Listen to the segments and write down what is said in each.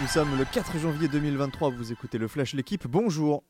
Nous sommes le 4 janvier 2023, vous écoutez le Flash L'équipe, bonjour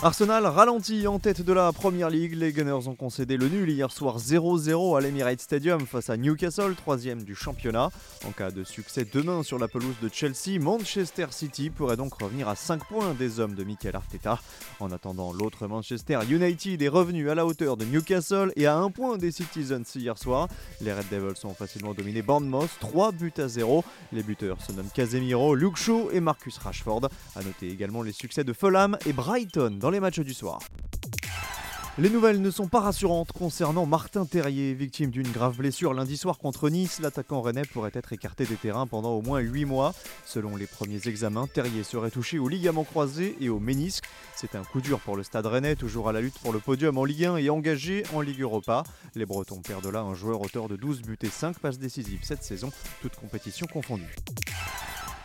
Arsenal ralentit en tête de la Première League. Les Gunners ont concédé le nul hier soir 0-0 à l'Emirates Stadium face à Newcastle, troisième du championnat. En cas de succès demain sur la pelouse de Chelsea, Manchester City pourrait donc revenir à 5 points des hommes de Mikel Arteta. En attendant, l'autre Manchester United est revenu à la hauteur de Newcastle et à un point des Citizens hier soir. Les Red Devils ont facilement dominé Bournemouth, 3 buts à 0. Les buteurs se nomment Casemiro, Luke Shaw et Marcus Rashford. A noter également les succès de Fulham et Brighton les matchs du soir. Les nouvelles ne sont pas rassurantes concernant Martin Terrier, victime d'une grave blessure lundi soir contre Nice. L'attaquant rennais pourrait être écarté des terrains pendant au moins 8 mois. Selon les premiers examens, Terrier serait touché au ligament croisé et au ménisque. C'est un coup dur pour le stade rennais, toujours à la lutte pour le podium en Ligue 1 et engagé en Ligue Europa. Les Bretons perdent là un joueur auteur de 12 buts et 5 passes décisives cette saison, toute compétition confondue.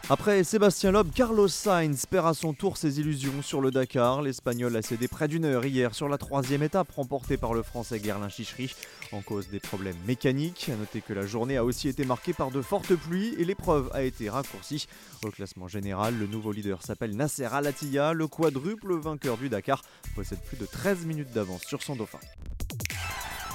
Après Sébastien Loeb, Carlos Sainz perd à son tour ses illusions sur le Dakar. L'Espagnol a cédé près d'une heure hier sur la troisième étape remportée par le Français Gerlin Chichery en cause des problèmes mécaniques. A noter que la journée a aussi été marquée par de fortes pluies et l'épreuve a été raccourcie. Au classement général, le nouveau leader s'appelle Nasser Al Le quadruple vainqueur du Dakar possède plus de 13 minutes d'avance sur son dauphin.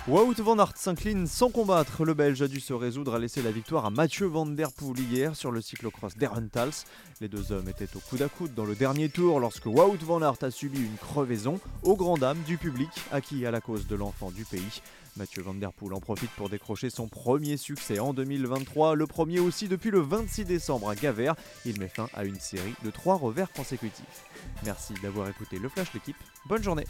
Wout van Aert s'incline sans combattre. Le Belge a dû se résoudre à laisser la victoire à Mathieu Van Der Poel hier sur le cyclocross d'Herentals. Les deux hommes étaient au coude à coude dans le dernier tour lorsque Wout van Aert a subi une crevaison au grand dam du public acquis à la cause de l'enfant du pays. Mathieu Van Der Poel en profite pour décrocher son premier succès en 2023, le premier aussi depuis le 26 décembre à Gavert. Il met fin à une série de trois revers consécutifs. Merci d'avoir écouté le Flash l'équipe. Bonne journée.